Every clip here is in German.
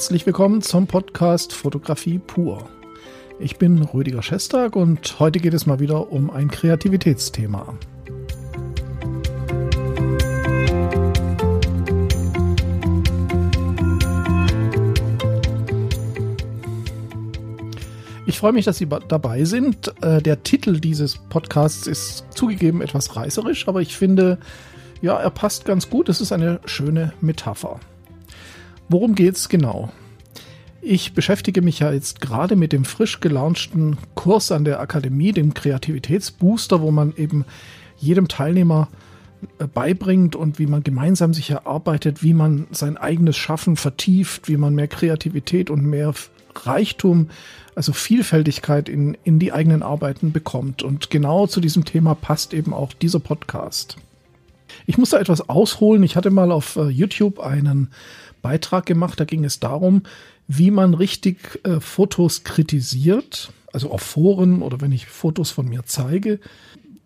Herzlich willkommen zum Podcast Fotografie pur. Ich bin Rüdiger Schestag und heute geht es mal wieder um ein Kreativitätsthema. Ich freue mich, dass Sie dabei sind. Äh, der Titel dieses Podcasts ist zugegeben etwas reißerisch, aber ich finde, ja, er passt ganz gut. Es ist eine schöne Metapher. Worum geht's genau? Ich beschäftige mich ja jetzt gerade mit dem frisch gelaunchten Kurs an der Akademie, dem Kreativitätsbooster, wo man eben jedem Teilnehmer äh, beibringt und wie man gemeinsam sich erarbeitet, wie man sein eigenes Schaffen vertieft, wie man mehr Kreativität und mehr Reichtum, also Vielfältigkeit in, in die eigenen Arbeiten bekommt. Und genau zu diesem Thema passt eben auch dieser Podcast. Ich muss da etwas ausholen. Ich hatte mal auf äh, YouTube einen Beitrag gemacht. Da ging es darum, wie man richtig äh, Fotos kritisiert, also auf Foren oder wenn ich Fotos von mir zeige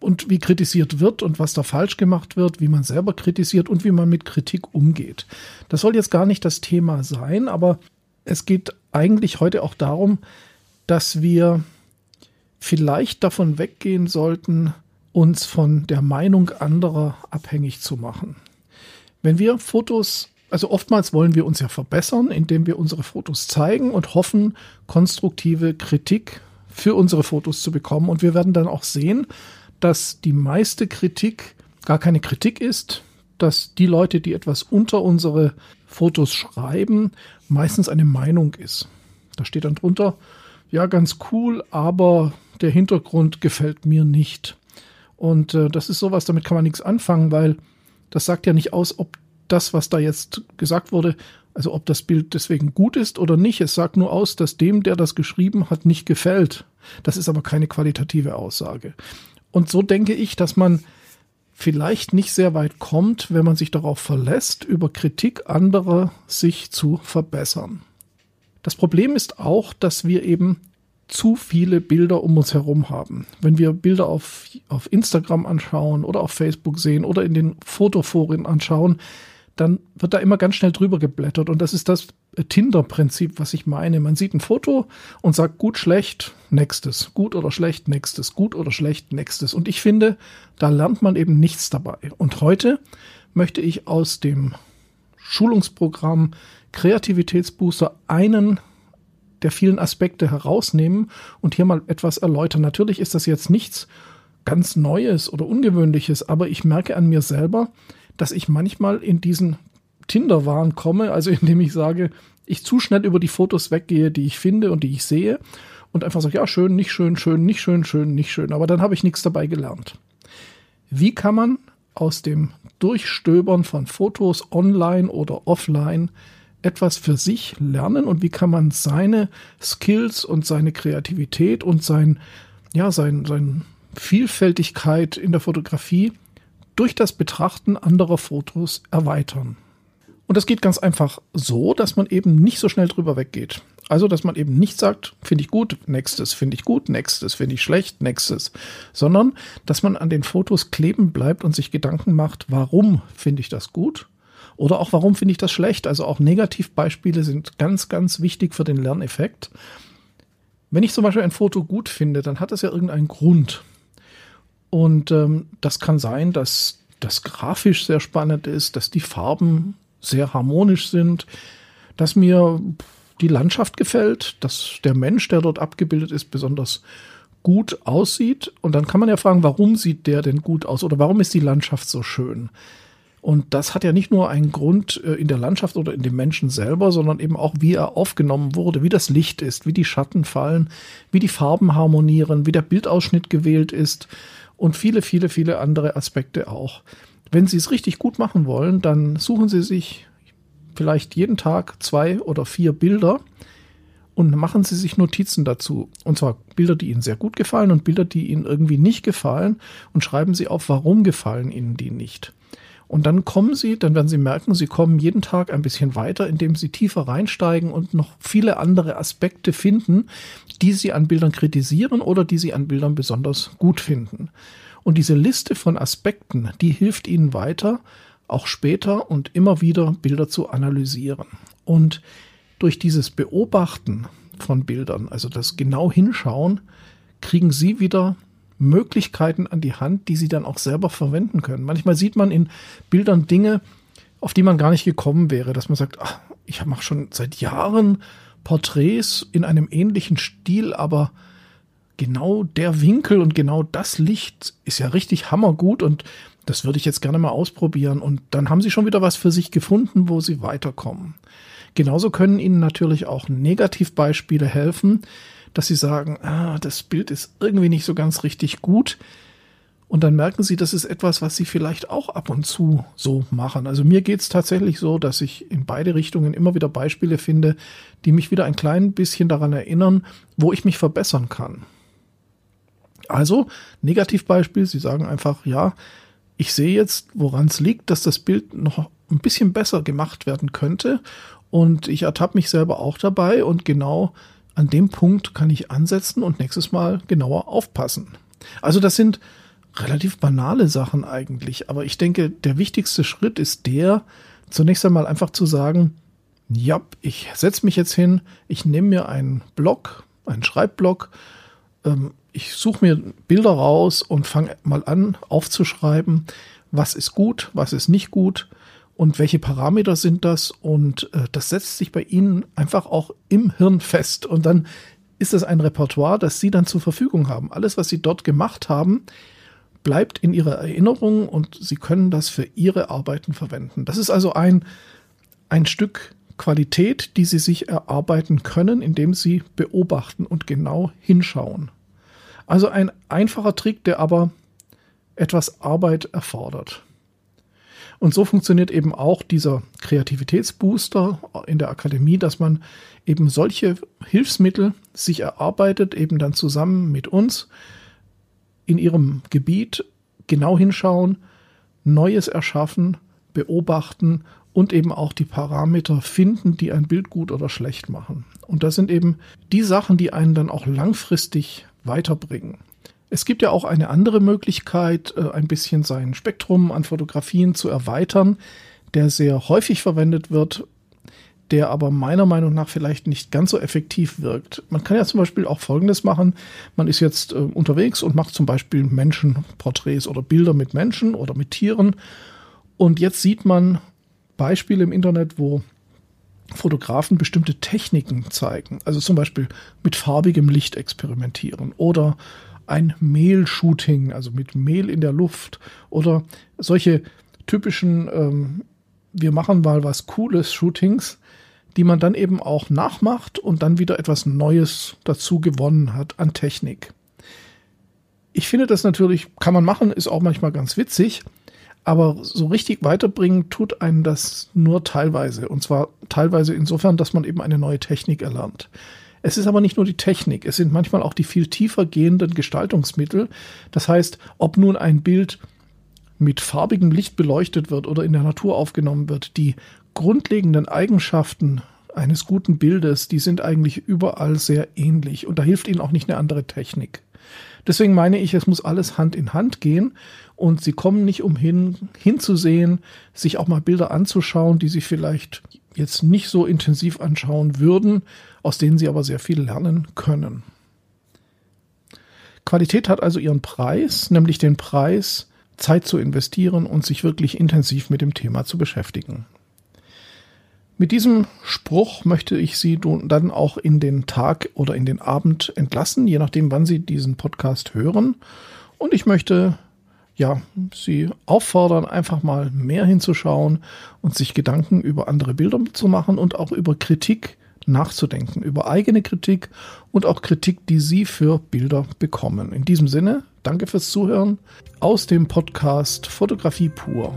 und wie kritisiert wird und was da falsch gemacht wird, wie man selber kritisiert und wie man mit Kritik umgeht. Das soll jetzt gar nicht das Thema sein, aber es geht eigentlich heute auch darum, dass wir vielleicht davon weggehen sollten, uns von der Meinung anderer abhängig zu machen. Wenn wir Fotos also oftmals wollen wir uns ja verbessern, indem wir unsere Fotos zeigen und hoffen, konstruktive Kritik für unsere Fotos zu bekommen. Und wir werden dann auch sehen, dass die meiste Kritik gar keine Kritik ist, dass die Leute, die etwas unter unsere Fotos schreiben, meistens eine Meinung ist. Da steht dann drunter, ja, ganz cool, aber der Hintergrund gefällt mir nicht. Und äh, das ist sowas, damit kann man nichts anfangen, weil das sagt ja nicht aus, ob das, was da jetzt gesagt wurde, also ob das Bild deswegen gut ist oder nicht. Es sagt nur aus, dass dem, der das geschrieben hat, nicht gefällt. Das ist aber keine qualitative Aussage. Und so denke ich, dass man vielleicht nicht sehr weit kommt, wenn man sich darauf verlässt, über Kritik anderer sich zu verbessern. Das Problem ist auch, dass wir eben zu viele Bilder um uns herum haben. Wenn wir Bilder auf, auf Instagram anschauen oder auf Facebook sehen oder in den Fotoforen anschauen, dann wird da immer ganz schnell drüber geblättert. Und das ist das Tinder-Prinzip, was ich meine. Man sieht ein Foto und sagt gut, schlecht, nächstes. Gut oder schlecht, nächstes. Gut oder schlecht, nächstes. Und ich finde, da lernt man eben nichts dabei. Und heute möchte ich aus dem Schulungsprogramm Kreativitätsbooster einen der vielen Aspekte herausnehmen und hier mal etwas erläutern. Natürlich ist das jetzt nichts ganz Neues oder Ungewöhnliches, aber ich merke an mir selber, dass ich manchmal in diesen Tinder-Wahn komme, also indem ich sage, ich zu schnell über die Fotos weggehe, die ich finde und die ich sehe und einfach sage, ja, schön, nicht schön, schön, nicht schön, schön, nicht schön, aber dann habe ich nichts dabei gelernt. Wie kann man aus dem Durchstöbern von Fotos online oder offline etwas für sich lernen und wie kann man seine Skills und seine Kreativität und sein, ja, sein, sein Vielfältigkeit in der Fotografie durch das Betrachten anderer Fotos erweitern. Und das geht ganz einfach so, dass man eben nicht so schnell drüber weggeht. Also, dass man eben nicht sagt, finde ich gut, nächstes finde ich gut, nächstes finde ich schlecht, nächstes, sondern dass man an den Fotos kleben bleibt und sich Gedanken macht, warum finde ich das gut oder auch warum finde ich das schlecht. Also auch Negativbeispiele sind ganz, ganz wichtig für den Lerneffekt. Wenn ich zum Beispiel ein Foto gut finde, dann hat das ja irgendeinen Grund. Und ähm, das kann sein, dass das grafisch sehr spannend ist, dass die Farben sehr harmonisch sind, dass mir die Landschaft gefällt, dass der Mensch, der dort abgebildet ist, besonders gut aussieht. Und dann kann man ja fragen, warum sieht der denn gut aus oder warum ist die Landschaft so schön? Und das hat ja nicht nur einen Grund äh, in der Landschaft oder in dem Menschen selber, sondern eben auch, wie er aufgenommen wurde, wie das Licht ist, wie die Schatten fallen, wie die Farben harmonieren, wie der Bildausschnitt gewählt ist und viele, viele, viele andere Aspekte auch. Wenn Sie es richtig gut machen wollen, dann suchen Sie sich vielleicht jeden Tag zwei oder vier Bilder und machen Sie sich Notizen dazu. Und zwar Bilder, die Ihnen sehr gut gefallen und Bilder, die Ihnen irgendwie nicht gefallen und schreiben Sie auf, warum gefallen Ihnen die nicht. Und dann kommen Sie, dann werden Sie merken, Sie kommen jeden Tag ein bisschen weiter, indem Sie tiefer reinsteigen und noch viele andere Aspekte finden, die Sie an Bildern kritisieren oder die Sie an Bildern besonders gut finden. Und diese Liste von Aspekten, die hilft Ihnen weiter, auch später und immer wieder Bilder zu analysieren. Und durch dieses Beobachten von Bildern, also das genau hinschauen, kriegen Sie wieder Möglichkeiten an die Hand, die Sie dann auch selber verwenden können. Manchmal sieht man in Bildern Dinge, auf die man gar nicht gekommen wäre, dass man sagt, ach, ich mache schon seit Jahren Porträts in einem ähnlichen Stil, aber genau der Winkel und genau das Licht ist ja richtig hammergut und das würde ich jetzt gerne mal ausprobieren. Und dann haben Sie schon wieder was für sich gefunden, wo Sie weiterkommen. Genauso können Ihnen natürlich auch Negativbeispiele helfen, dass Sie sagen, ah, das Bild ist irgendwie nicht so ganz richtig gut. Und dann merken Sie, das ist etwas, was Sie vielleicht auch ab und zu so machen. Also mir geht es tatsächlich so, dass ich in beide Richtungen immer wieder Beispiele finde, die mich wieder ein klein bisschen daran erinnern, wo ich mich verbessern kann. Also, Negativbeispiel, Sie sagen einfach, ja, ich sehe jetzt, woran es liegt, dass das Bild noch ein bisschen besser gemacht werden könnte. Und ich ertappe mich selber auch dabei und genau an dem Punkt kann ich ansetzen und nächstes Mal genauer aufpassen. Also das sind relativ banale Sachen eigentlich, aber ich denke, der wichtigste Schritt ist der, zunächst einmal einfach zu sagen, ja, ich setze mich jetzt hin, ich nehme mir einen Block, einen Schreibblock, ähm, ich suche mir Bilder raus und fange mal an aufzuschreiben, was ist gut, was ist nicht gut und welche Parameter sind das und äh, das setzt sich bei Ihnen einfach auch im Hirn fest und dann ist es ein Repertoire, das Sie dann zur Verfügung haben. Alles, was Sie dort gemacht haben, bleibt in Ihrer Erinnerung und Sie können das für Ihre Arbeiten verwenden. Das ist also ein, ein Stück Qualität, die Sie sich erarbeiten können, indem Sie beobachten und genau hinschauen. Also ein einfacher Trick, der aber etwas Arbeit erfordert. Und so funktioniert eben auch dieser Kreativitätsbooster in der Akademie, dass man eben solche Hilfsmittel sich erarbeitet, eben dann zusammen mit uns in ihrem Gebiet genau hinschauen, Neues erschaffen, beobachten und eben auch die Parameter finden, die ein Bild gut oder schlecht machen. Und das sind eben die Sachen, die einen dann auch langfristig weiterbringen. Es gibt ja auch eine andere Möglichkeit, äh, ein bisschen sein Spektrum an Fotografien zu erweitern, der sehr häufig verwendet wird, der aber meiner Meinung nach vielleicht nicht ganz so effektiv wirkt. Man kann ja zum Beispiel auch Folgendes machen. Man ist jetzt äh, unterwegs und macht zum Beispiel Menschenporträts oder Bilder mit Menschen oder mit Tieren. Und jetzt sieht man Beispiele im Internet, wo Fotografen bestimmte Techniken zeigen. Also zum Beispiel mit farbigem Licht experimentieren oder ein Mehl-Shooting, also mit Mehl in der Luft oder solche typischen, ähm, wir machen mal was Cooles Shootings, die man dann eben auch nachmacht und dann wieder etwas Neues dazu gewonnen hat an Technik. Ich finde das natürlich, kann man machen, ist auch manchmal ganz witzig, aber so richtig weiterbringen tut einen das nur teilweise. Und zwar teilweise insofern, dass man eben eine neue Technik erlernt. Es ist aber nicht nur die Technik, es sind manchmal auch die viel tiefer gehenden Gestaltungsmittel. Das heißt, ob nun ein Bild mit farbigem Licht beleuchtet wird oder in der Natur aufgenommen wird, die grundlegenden Eigenschaften eines guten Bildes, die sind eigentlich überall sehr ähnlich und da hilft ihnen auch nicht eine andere Technik. Deswegen meine ich, es muss alles Hand in Hand gehen und sie kommen nicht umhin, hinzusehen, sich auch mal Bilder anzuschauen, die sie vielleicht jetzt nicht so intensiv anschauen würden, aus denen sie aber sehr viel lernen können. Qualität hat also ihren Preis, nämlich den Preis, Zeit zu investieren und sich wirklich intensiv mit dem Thema zu beschäftigen. Mit diesem Spruch möchte ich Sie dann auch in den Tag oder in den Abend entlassen, je nachdem, wann Sie diesen Podcast hören. Und ich möchte ja, Sie auffordern, einfach mal mehr hinzuschauen und sich Gedanken über andere Bilder zu machen und auch über Kritik nachzudenken, über eigene Kritik und auch Kritik, die Sie für Bilder bekommen. In diesem Sinne, danke fürs Zuhören aus dem Podcast Fotografie pur.